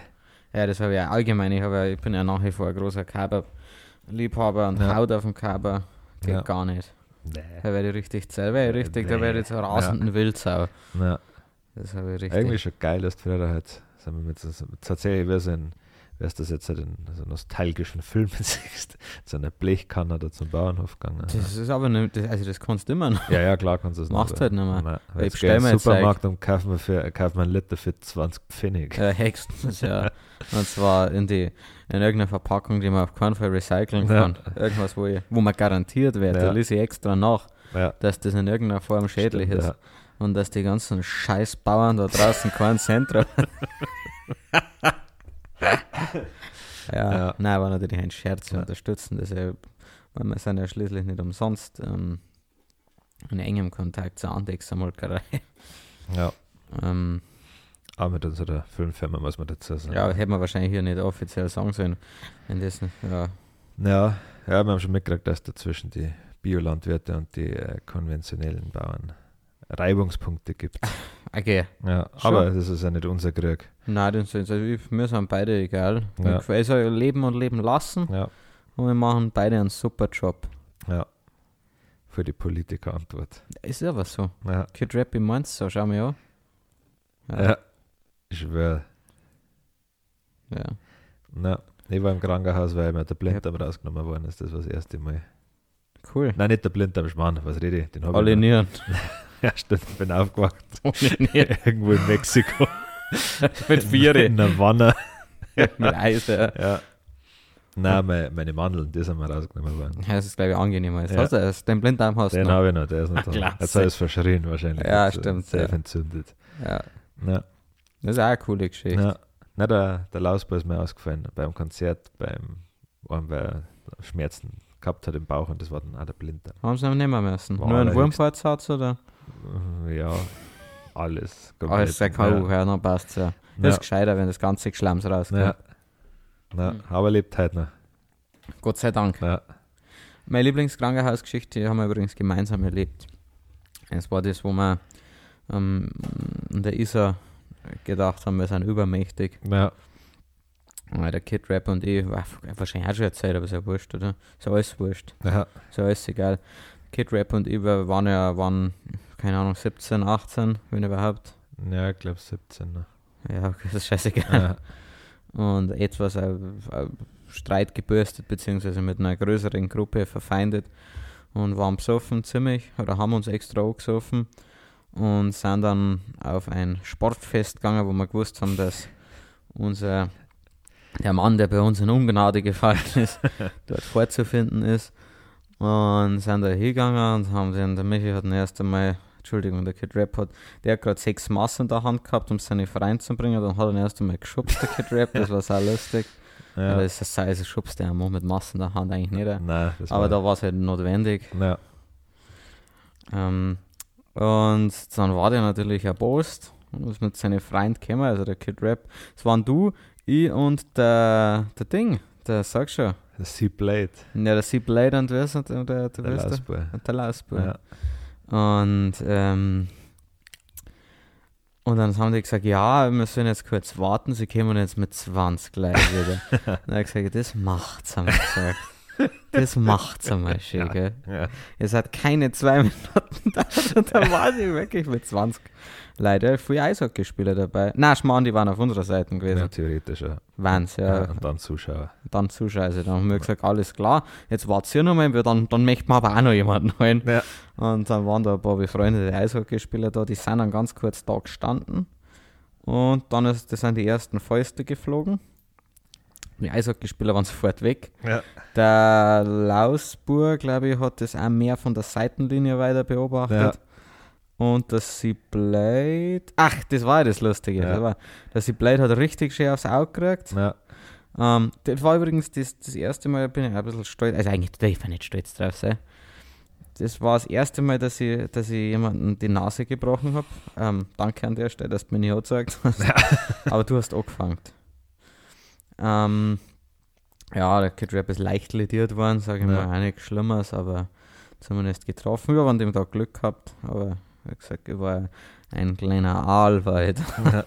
ja, das habe ich auch allgemein. Ich, habe, ja- ich bin ja nach wie vor ein großer Kaber-Liebhaber und Ja. Haut auf dem Kaber geht Ja. gar nicht. Nee. Da werde ich richtig zäh, ich richtig, da werde ich zur rasenden Wildsau. Na, Das habe ich richtig. irgendwie schon geil, dass du halt, sind wir mit, so- tatsächlich wie so ein, ist das jetzt, in so nostalgischen Filmen siehst, so eine Blechkanne da zum Bauernhof gegangen. Das ist aber nicht, das, also das kannst du immer noch. Ja, ja, klar kannst du es Machst halt nicht mehr. Jetzt ich geh in bestell den mir jetzt Supermarkt und kaufen wir, für, kaufen wir einen Liter für 20 Pfennig. Äh, höchstens, ja. Und zwar in die in irgendeiner Verpackung, die man auf keinen Fall recyceln Ja. kann. Irgendwas, wo, ich, wo man garantiert wird. Ja. Da lese ich extra nach, Ja, dass das in irgendeiner Form schädlich stimmt, ist. Ja. Und dass die ganzen Scheißbauern da draußen keinen Cent drauf ja, Ja. nein, war natürlich ein Scherz. Wir Ja. unterstützen das ja, weil wir sind ja schließlich nicht umsonst ähm, in engem Kontakt zur Andexer Molkerei. ja. Ähm, Aber mit unserer Filmfirma muss man dazu sagen. ja, hätte man wahrscheinlich hier nicht offiziell sagen sollen. Wenn das, ja, Ja, ja, wir haben schon mitgekriegt, dass dazwischen die Biolandwirte und die äh, konventionellen Bauern Reibungspunkte gibt. okay. Ja, Schon. aber das ist ja nicht unser Krieg. Nein, das ist, also mir sind beide egal. Ja. Ja. Also leben und leben lassen Ja, und wir machen beide einen super Job. ja. Für die Politikerantwort. Ist aber so. Ja, Kid Rappy meint's so, schau mir an. ja. Ich schwöre. ja. Na, ich war im Krankenhaus, weil mir der Blinddarm rausgenommen worden ist. Das war das erste Mal. Cool. Nein, nicht der Blinddarm, Schmarrn, was rede ich? Den hab Alle ich noch. Nieren. Ja, stimmt, ich bin aufgewacht. Nieren. Irgendwo in Mexiko. Mit Viere. In der Wanne. Mit Eis, ja. Ja. Nein, meine, meine Mandeln, die sind mir rausgenommen worden. Ja, Das ist, glaube ich, angenehmer. Jetzt Ja. hast du es. Den Blinddarm hast du Den habe ich noch, der ist noch da. Jetzt hat es verschrien wahrscheinlich. Ja, Jetzt, äh, stimmt, Safe ja. entzündet. Ja. Ja, Das ist auch eine coole Geschichte. ja. Nein, der, der Lausball ist mir ausgefallen. Beim Konzert, beim, wo er Schmerzen gehabt hat im Bauch und das war dann auch der Blinddarm. Haben sie noch nehmen müssen. War Nur ein Wurmfortsatz oder? Ja, alles. Alles der. K.U. Ja, dann passt ja. Das Ja. ist gescheiter, wenn das ganze Geschlamms rauskommt. Ja. Na, aber lebt halt noch. Gott sei Dank. Ja. Meine Lieblingskrankenhausgeschichte haben wir übrigens gemeinsam erlebt. Es war das, wo wir ähm, in der Isar gedacht haben, wir sind übermächtig. Ja. Weil der Kid Rap und ich, war wahrscheinlich auch schon erzählt, aber ist ja wurscht, oder? Ist ja alles wurscht. Ja. Ist ja alles egal. Kid Rap und ich waren ja, waren, keine Ahnung, 17, 18, wenn überhaupt. Ja, ich glaube 17. noch. Ja, das ist scheißegal. Ja. und etwas äh, äh, Streit gebürstet, beziehungsweise mit einer größeren Gruppe verfeindet und waren besoffen ziemlich oder haben uns extra angesoffen und sind dann auf ein Sportfest gegangen, wo wir gewusst haben, dass unser der Mann, der bei uns in Ungnade gefallen ist, dort vorzufinden ist. Und sind da hingegangen und haben den, der Michi hat erst einmal, Entschuldigung, der Kid Rap hat, der hat gerade sechs Massen in der Hand gehabt, um seine Verein zu bringen, dann hat er ihn erst einmal geschubst, der Kid Rap, das war sehr lustig. Ja. Aber das ist also schubst der mit Massen in der Hand eigentlich nicht. Nein, das Aber da war es halt notwendig. Ja. Ähm, und dann war der natürlich erbost und ist mit seinen Freunden gekommen, also der Kid Rap. Es waren du, ich und der, der Ding, der sag schon, Der Sea Blade. Ja, der Sea Blade und wer ist und der, der, Der ist der? Lausbär. Und der Lausbär. Ja. Und, ähm, und dann haben die gesagt, ja, wir sollen jetzt kurz warten, sie kommen jetzt mit 20 gleich wieder. und dann habe ich gesagt, das macht's, haben wir gesagt. Das macht's einmal schön, Ja. gell. Ja. Es hat keine zwei Minuten da und da war sie wirklich mit 20. Leider viele Eishockeyspieler dabei. Na, Schmarrn, die waren auf unserer Seite gewesen. ja, theoretisch, ja. Waren's, ja. ja. Und dann Zuschauer. Dann Zuschauer. Also, dann haben wir gesagt, alles klar, jetzt wart's hier nochmal, dann, dann möchten wir aber auch noch jemanden holen. Ja. Und dann waren da ein paar befreundete Eishockeyspieler da, die sind dann ganz kurz da gestanden. Und dann ist, das sind die ersten Fäuste geflogen. Die Eishockeyspieler waren sofort weg. Ja. Der Lausburg, glaube ich, hat das auch mehr von der Seitenlinie weiter beobachtet. Und der Blade. Ach, das war ja das Lustige. Ja. Das war, der Blade hat richtig schön aufs Auge gekriegt. Ja. Ähm, das war übrigens das, das erste Mal, bin ich ein bisschen stolz. Also eigentlich darf ich nicht stolz drauf sein. Das war das erste Mal, dass ich, dass ich jemanden die Nase gebrochen habe. Ähm, danke an der Stelle, dass du mir nicht gezeigt hast. Aber du hast angefangen. Ähm, ja, der Kid Rap ist leicht lediert worden, sage ich Ja. mal, auch nichts Schlimmes, aber zumindest getroffen. Wir haben an dem Tag Glück gehabt, aber wie gesagt, ich war ein kleiner Aal weit.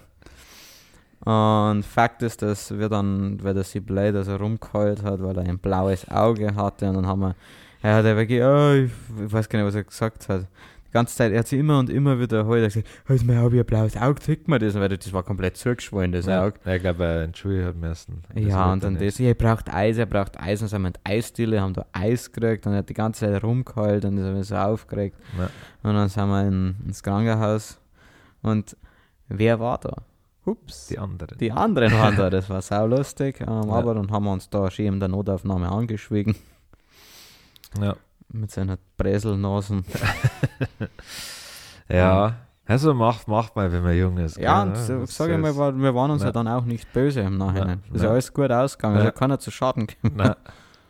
Und Fakt ist, dass wir dann, weil der Sea Blade also rumgeheult hat, weil er ein blaues Auge hatte und dann haben wir, er hat ja wirklich, oh, ich, ich weiß gar nicht, was er gesagt hat. Die ganze Zeit, er hat sich immer und immer wieder er hat gesagt, halt mal, habe ich ein blaues Auge, zeig mir das, weil das war komplett zugeschwollen, das Ja. Auge. Ja, ich glaube, er entschuldigt hat müssen. Das Ja, und dann er das, ja, er braucht Eis, er braucht Eis, und sind wir in die Eisdiele, haben da Eis gekriegt und er hat die ganze Zeit rumgeheult und ist er so aufgeregt. Ja. Und dann sind wir in, ins Krankenhaus und wer war da? Hups. Die anderen. Die anderen waren da, das war sau lustig, ähm, Ja. aber dann haben wir uns da schön in der Notaufnahme angeschwiegen Ja. Mit seiner Bräselnasen. Ja. Also macht, macht mal, wenn man jung ist. Ja, gell? und so, Das sag ich mal, wir waren uns ja. Ja. dann auch nicht böse im Nachhinein. Ja. Ist ja alles gut ausgegangen, Ja. also keiner zu Schaden gekommen. Nein,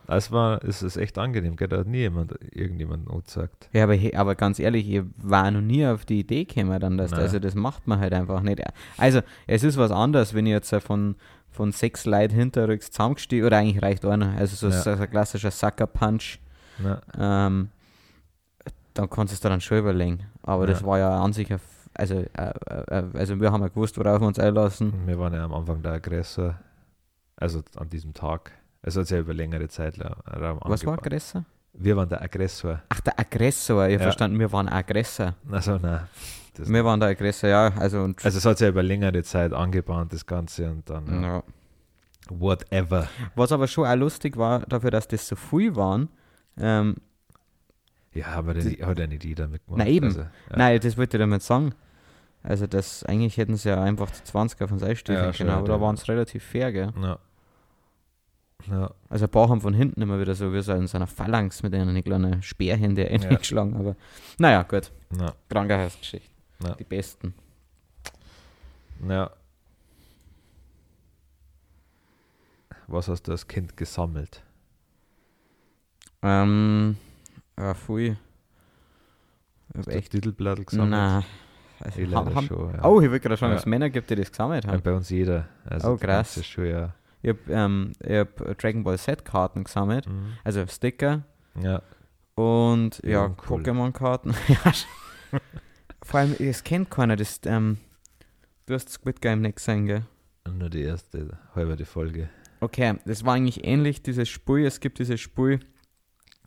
das war, ist es echt angenehm, gell? Da hat nie jemand irgendjemand gesagt. Ja, aber, aber ganz ehrlich, ich war noch nie auf die Idee gekommen, dann, dass, Nein. also das macht man halt einfach nicht. Also, es ist was anderes, wenn ich jetzt von, von sechs Leuten hinterrücks zusammengestiegen, oder eigentlich reicht einer, also so, Ja. so ein klassischer Sucker-Punch, Na, ähm, dann kannst du es dir dann schon überlegen. Aber das Ja. war ja an sich, also, äh, äh, also wir haben ja gewusst, worauf wir uns einlassen. wir waren ja am Anfang der Aggressor. Also an diesem Tag. Es hat sich ja über längere Zeit Raum Was war angebahnt. Aggressor? Wir waren der Aggressor. Ach, der Aggressor, ich hab Ja. verstanden, wir waren Aggressor. Also nein. Das Wir waren der Aggressor, ja, also und also es hat sich ja über längere Zeit angebahnt, das Ganze und dann ja. ja. whatever. Was aber schon auch lustig war, dafür, dass das so viel waren, ähm, Ja, aber der, hat ja nicht jeder mitgemacht. Na eben. Also, ja. Nein, das wollte ich damit sagen. Also das, eigentlich hätten sie ja einfach zu 20 auf uns einstellen Ja, können, aber da waren es relativ fair, gell. Ja. Ja. Also ein paar haben von hinten immer wieder so wie so in so einer Phalanx mit einer kleinen Speerhände eingeschlagen, aber naja, gut. Ja. Krankenhausgeschichte. Die besten. ja. Was hast du als Kind gesammelt? Ähm, ja, pfui. Ich Hast du echt, Titelblatt gesammelt? nein. Also, Ich haben, schon, ja. Oh, ich will gerade schauen, Ja. dass es Männer gibt, die das gesammelt Ja, haben. bei uns jeder. Also Oh, krass. Das ist schon, ja. Ich habe ähm, ich hab Dragon Ball Z-Karten gesammelt, Mhm. also Sticker. Ja. Und ja, Ja, cool. Pokémon-Karten. Ja. Vor allem, es kennt keiner. Das, ähm, du hast Squid Game nicht gesehen, gell? Nur die erste halbe Folge. Okay, das war eigentlich ähnlich, dieses Spiel. Es gibt dieses Spiel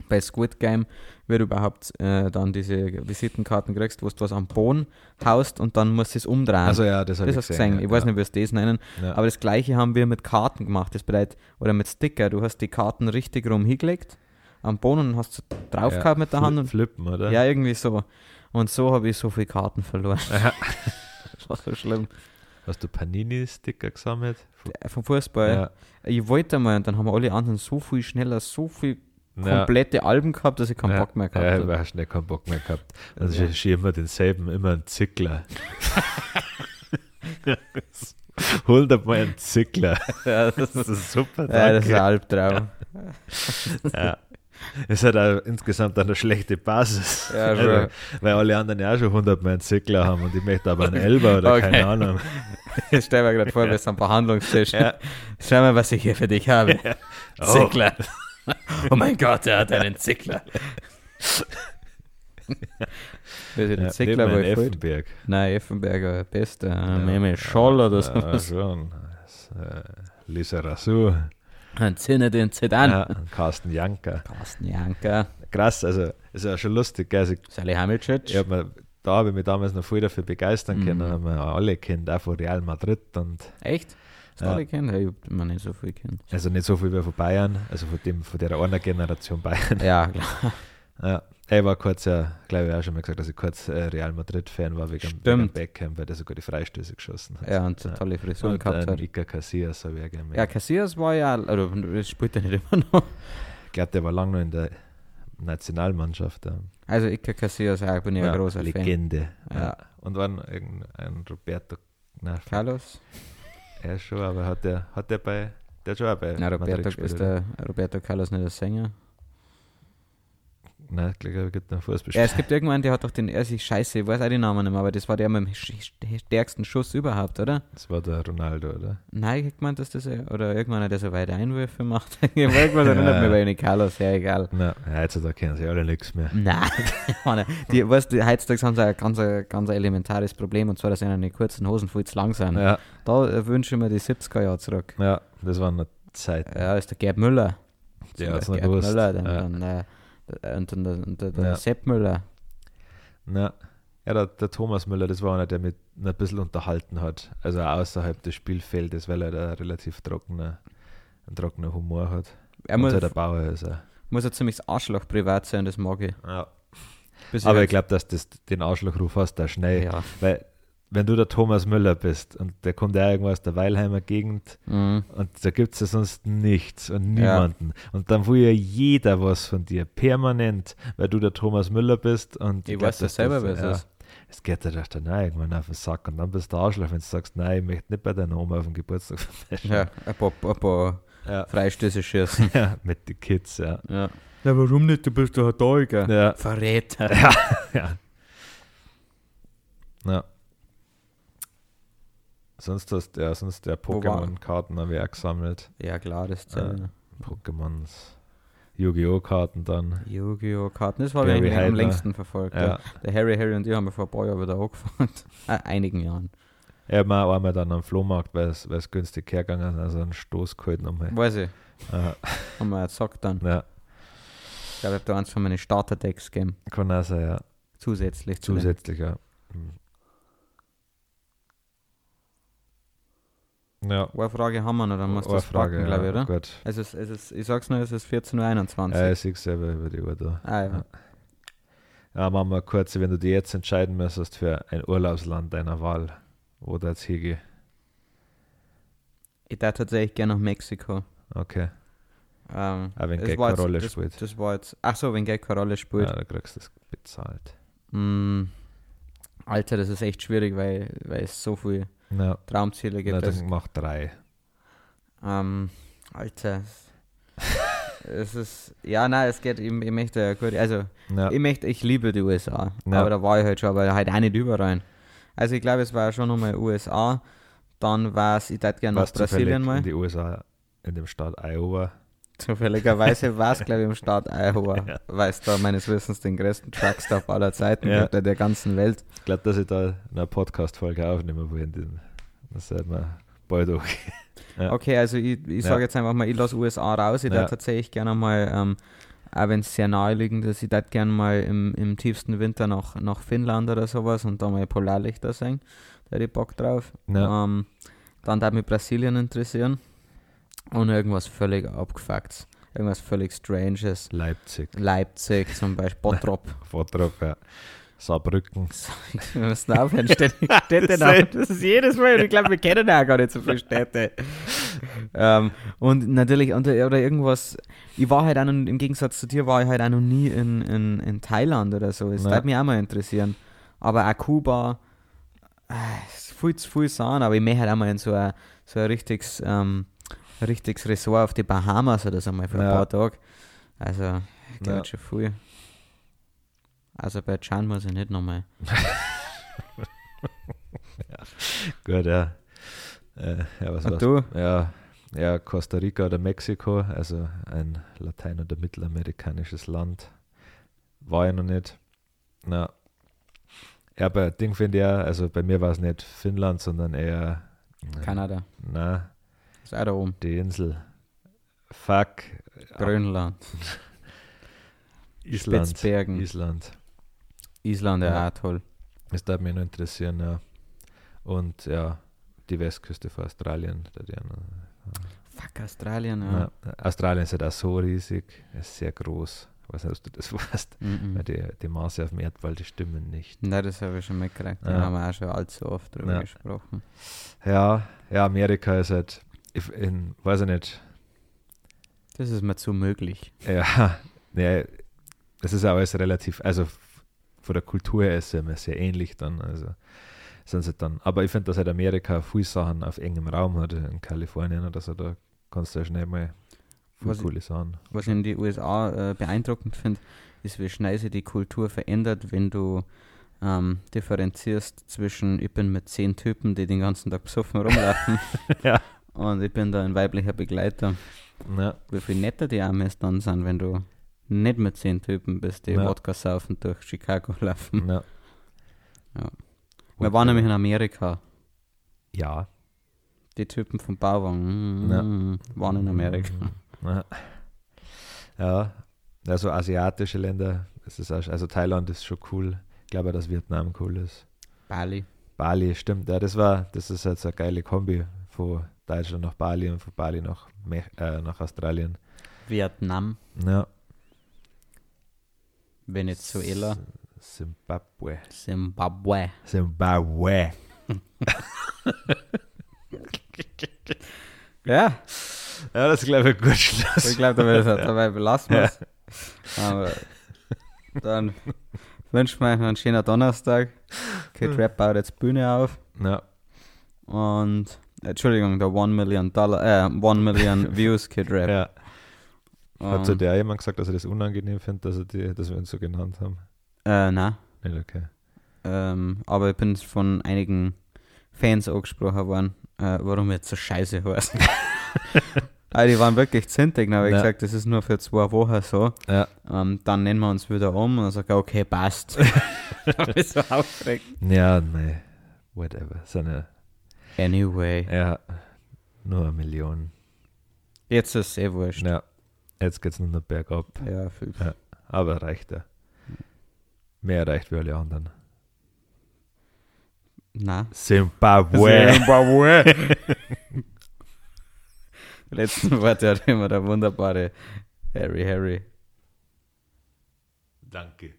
bei Squid Game, du überhaupt äh, dann diese Visitenkarten kriegst, wo du was am Boden haust und dann musst du es umdrehen. Also ja, das habe das ich du gesehen. gesehen. ja. Ich weiß nicht, wie sie das nennen. Ja. Aber das gleiche haben wir mit Karten gemacht. Das bedeutet, oder mit Sticker. Du hast die Karten richtig rum hingelegt am Boden und hast so drauf Ja, gehabt mit der Hand und Flippen, oder? Ja, irgendwie so. Und so habe ich so viele Karten verloren. das war so schlimm. Hast du Panini-Sticker gesammelt? Äh, Vom Fußball. Ich wollte mal und dann haben alle anderen so viel schneller, so viel Ja. komplette Alben gehabt, dass ich keinen ja. Bock mehr gehabt Ja, habe. ich habe schnell keinen Bock mehr gehabt. Also Ja. ich immer denselben, immer einen Zickler. 100 Mal einen Zickler. Ja, das, Das ist super, ja, das ist danke. ein Albtraum. Ja. Es hat auch insgesamt eine schlechte Basis. Ja, Also, schon. weil alle anderen ja auch schon 100 Mal einen Zickler haben und ich möchte aber einen Elber oder Okay. keine Ahnung. Ich stelle mir gerade vor, wir sind am Verhandlungstisch. Ja. Schau mal, was ich hier für dich habe. Oh. Zickler. oh mein Gott, er hat einen Zickler. Wer ist den Ja, Zickler gefällt? Effenberg. Nein, Effenberger, beste. Ja, Meme Scholl oder so. Ja, schon. Das, äh, Lisa Rasur. Ein Zinne den Sedan. Ja, und Carsten Janker. Carsten Janker, Krass, also ist ja schon lustig. Gell? Also, Sally Hamilcic. ich hab mir, da habe ich mich damals noch viel dafür begeistern Mhm. können. Haben wir alle kennt, auch von Real Madrid und Echt? Das Ja. alle kennen? Ich hab immer nicht so viel kennt. also nicht so viel wie von Bayern, also von dem von der einer Generation Bayern. Ja, klar. Ja. Ich war kurz ja, glaube ich, auch schon mal gesagt, dass ich kurz äh, Real Madrid-Fan war wegen, wegen Beckham, weil der sogar die Freistöße geschossen hat. Ja, und so tolle Frisuren und gehabt hat. Iker Casillas habe ich auch gerne Ja, Casillas war ja, oder das spielt er nicht immer noch. Ich glaube, der war lange noch in der Nationalmannschaft. Ja. Also Iker Casillas, ja, ich bin ja, ein großer Fan. Legende. Ja. Ja. Und noch irgendein Roberto, nein, Carlos? Er schon, aber hat der, hat der bei, der hat schon auch bei Madrid Roberto, gespielt, ist der Roberto Carlos nicht der Sänger? Nein, ich glaube, es gibt einen Ja, Fußballspieler. es gibt irgendwann, der hat doch den, er sich scheiße, ich weiß auch den Namen nicht mehr, aber das war der mit dem stärksten Schuss überhaupt, oder? Das war der Ronaldo, oder? Nein, ich gemeint, dass das, oder irgendwann, der so weite Einwürfe macht. irgendwas erinnert Ja. mich bei Carlos, ja, egal. Nein, heutzutage kennen sie alle nichts mehr. Nein, die, weißt du, heutzutage haben sie ein ganz, ganz elementares Problem, und zwar, dass ihnen die kurzen Hosen viel zu lang sind. Ja, Da äh, wünsche ich mir die 70er Jahre zurück. ja, das waren noch Zeiten. Ja, ist der Gerd Müller. Der noch Beispiel Gerd gewusst. Müller, dann, Ja. dann, äh, und dann der, der, der Ja. Sepp Müller. Na, ja, der, der Thomas Müller, das war einer, der mich ein bisschen unterhalten hat. Also außerhalb des Spielfeldes, weil er da relativ trockener, einen trockenen Humor hat. Er muss, halt der Bauer ist er. muss ein ziemliches Arschloch privat sein, das mag ich. Ja. Aber ich halt- glaube, dass das den Arschlochruf hast, da schnell. Ja. Weil, wenn du der Thomas Müller bist und der kommt ja irgendwo aus der Weilheimer Gegend Mhm. und da gibt es ja sonst nichts und niemanden. Und dann will ja jeder was von dir, permanent, weil du der Thomas Müller bist und Ich weiß ja dass selber, das, wer es ja, ist. Es geht dir doch dann auch irgendwann auf den Sack und dann bist du Arschloch, wenn du sagst, nein, ich möchte nicht bei deiner Oma auf dem Geburtstag. Ja, ein paar, ein paar Ja. Freistöße schießen. ja, mit den Kids, ja. ja. Na, warum nicht? Du bist doch da, gell? Ja, Verräter. ja. ja. Sonst hast ja, sonst der war- Pokémon-Karten habe ich auch gesammelt. Ja, klar, das Ja. zählt. Pokémons, Yu-Gi-Oh! Karten dann. Yu-Gi-Oh! Karten, das ich Gary eigentlich am längsten verfolgt. Ja. Ja. Der Harry, Harry und ich haben wir vor ein paar Jahren wieder angefangen. äh, einigen Jahren. Habe mir auch einmal dann am Flohmarkt, weil es günstig hergegangen ist, also einen Stoß geholt nochmal. Weiß ich, Ja, haben wir ja gesagt dann. ja, Ich glaube, ich habe da eins von meinen Starter-Decks gegeben. kann auch sein, ja. Zusätzlich zu Zusätzlich, ja. Ja, Eine Frage haben wir noch, dann musst du das fragen, glaube ich, oder? Gut. Es ist, es ist, ich sag's nur, es ist 14.21 Uhr. Ja, ich sehe selber über die Uhr da. ah, ja. ja. Ja, machen wir kurz, wenn du dir jetzt entscheiden müsstest für ein Urlaubsland deiner Wahl, wo du jetzt hingehen. Ich darf tatsächlich gerne nach Mexiko. Okay. Ähm, Auch wenn es Geld keine Rolle das, spielt. Das war jetzt, ach so, wenn Geld keine Rolle spielt. Ja, da kriegst du das bezahlt. Mm, Alter, das ist echt schwierig, weil, weil es so viele Ja, Traumziele gibt. na, Das, dann mach drei. ähm, Alter, es ist, ja, nein, es geht, ich, ich möchte, ja gut, also, Ja, ich möchte, ich liebe die USA, Ja. aber da war ich halt schon, aber halt auch nicht überall. Also ich glaube, es war schon nochmal USA, dann war es, ich hätte gerne nach Brasilien mal. in die USA, in dem Staat Iowa. Zufälligerweise war es, glaube ich, im Staat Iowa, Ja. weil es da meines Wissens den größten Truckstop aller Zeiten Ja. gibt, der ganzen Welt. Ich glaube, dass ich da eine Podcast-Folge aufnehmen will. Das sieht man bald auch. Ja. Okay, also ich, ich sage jetzt einfach mal, ich lasse USA raus. Ich Ja. darf tatsächlich gerne mal, ähm, auch wenn es sehr naheliegend ist, ich darf gerne mal im, im tiefsten Winter nach, nach Finnland oder sowas und da mal Polarlichter sehen. Da hätte ich Bock drauf. Ähm, dann darf mich Brasilien interessieren. Und irgendwas völlig abgefucktes. Irgendwas völlig Stranges. Leipzig, Leipzig zum Beispiel, Bottrop. Vortrag, ja. Saarbrücken. Wir müssen aufhören, Städte, Städte nach. Das ist jedes Mal, ich glaube, wir kennen ja gar nicht so viele Städte. ähm, und natürlich, und, oder irgendwas, ich war halt auch noch, im Gegensatz zu dir, war ich halt auch noch nie in, in, in Thailand oder so. Das Ja. würde mich auch mal interessieren. Aber auch Kuba, äh, ist viel zu viel sein, aber ich möchte halt auch mal in so ein, so ein richtiges, ähm, richtiges Resort auf die Bahamas oder so mal für ein Ja. paar Tage. Also, ich glaube Ja. schon viel. Aserbaidschan muss ich nicht nochmal. Gut, ja. Äh, ja, was Und du? Ja, ja, Costa Rica oder Mexiko, also ein latein- oder mittelamerikanisches Land. War ich noch nicht. Na, ja, aber Ding finde ich ja, also bei mir war es nicht Finnland, sondern eher. Kanada. Na, Ist auch da oben. die Insel. Fuck. Grönland. Island. Spitzbergen. Island. Island, ja, Ja. auch toll. Das darf mich noch interessieren, ja. Und ja, die Westküste von Australien. Fuck, Australien, ja. ja. Australien ist halt auch so riesig, ist sehr groß. Ich weiß nicht, ob du das weißt. Mhm. Weil die, die Maße auf dem Erdball, die stimmen nicht. Nein, das habe ich schon mitgekriegt. Da Ja. haben wir auch schon allzu oft drüber Ja. gesprochen. Ja, ja, Amerika ist halt, in, weiß ich nicht, Das ist mir zu möglich. ja, nee, das ist ja alles relativ, also von der Kultur her ist es immer sehr ähnlich dann, also sind sie dann, aber ich finde, dass halt Amerika viele Sachen auf engem Raum hat, in Kalifornien oder so, da kannst du ja schnell mal Was coole Sachen. Was ich in die USA äh, beeindruckend finde, ist, wie schnell sich die Kultur verändert, wenn du ähm, differenzierst zwischen, ich bin mit zehn Typen, die den ganzen Tag besoffen rumlaufen, Ja. Und ich bin da ein weiblicher Begleiter. Ja, Wie viel netter die Amis dann sind, wenn du nicht mit zehn Typen bist, die Ja. Wodka saufen durch Chicago laufen. ja. Ja. Wir waren nämlich in Amerika. Ja. Die Typen vom Bauwagen Ja. mm, waren in Amerika. Ja. ja, also asiatische Länder, das ist auch, also Thailand ist schon cool. Ich glaube, auch, dass Vietnam cool ist. Bali. Bali, stimmt, ja, das war, das ist jetzt eine geile Kombi von Deutschland nach Bali und von Bali nach, äh, nach Australien. Vietnam. Ja. Venezuela. Zimbabwe. Zimbabwe. Zimbabwe. Ja, Ja, das ist, glaube ich, ein gut ich Schluss. glaube, da wird dabei belassen wir es. Aber dann wünschen wir euch noch einen schönen Donnerstag. Kid Rap baut jetzt Bühne auf. Ja, Und, Entschuldigung, der 1 Million Dollar, äh, 1 Million Views Kid Rap. ja. Hat zu Und, der jemand gesagt, dass er das unangenehm findet, dass, er die, dass wir uns so genannt haben? äh, nein. Nicht okay. Ähm, aber ich bin von einigen Fans angesprochen worden, äh, warum jetzt so scheiße heißt. also die waren wirklich zintig, dann habe ich Ja. gesagt, das ist nur für zwei Wochen so. Ja. Ähm, dann nennen wir uns wieder um und dann sagt er, okay, passt. da bist du aufgeregt. Ja, nee. Whatever. So eine, Anyway, ja, nur eine Million. jetzt ist es eh wurscht. Ja, jetzt geht's nur noch bergab. Ja, viel. Ja. Aber reicht ja. Mehr reicht wie alle anderen. Na. Zimbabwe. Zimbabwe. Letzten Worte hat immer der wunderbare Harry Harry. Danke.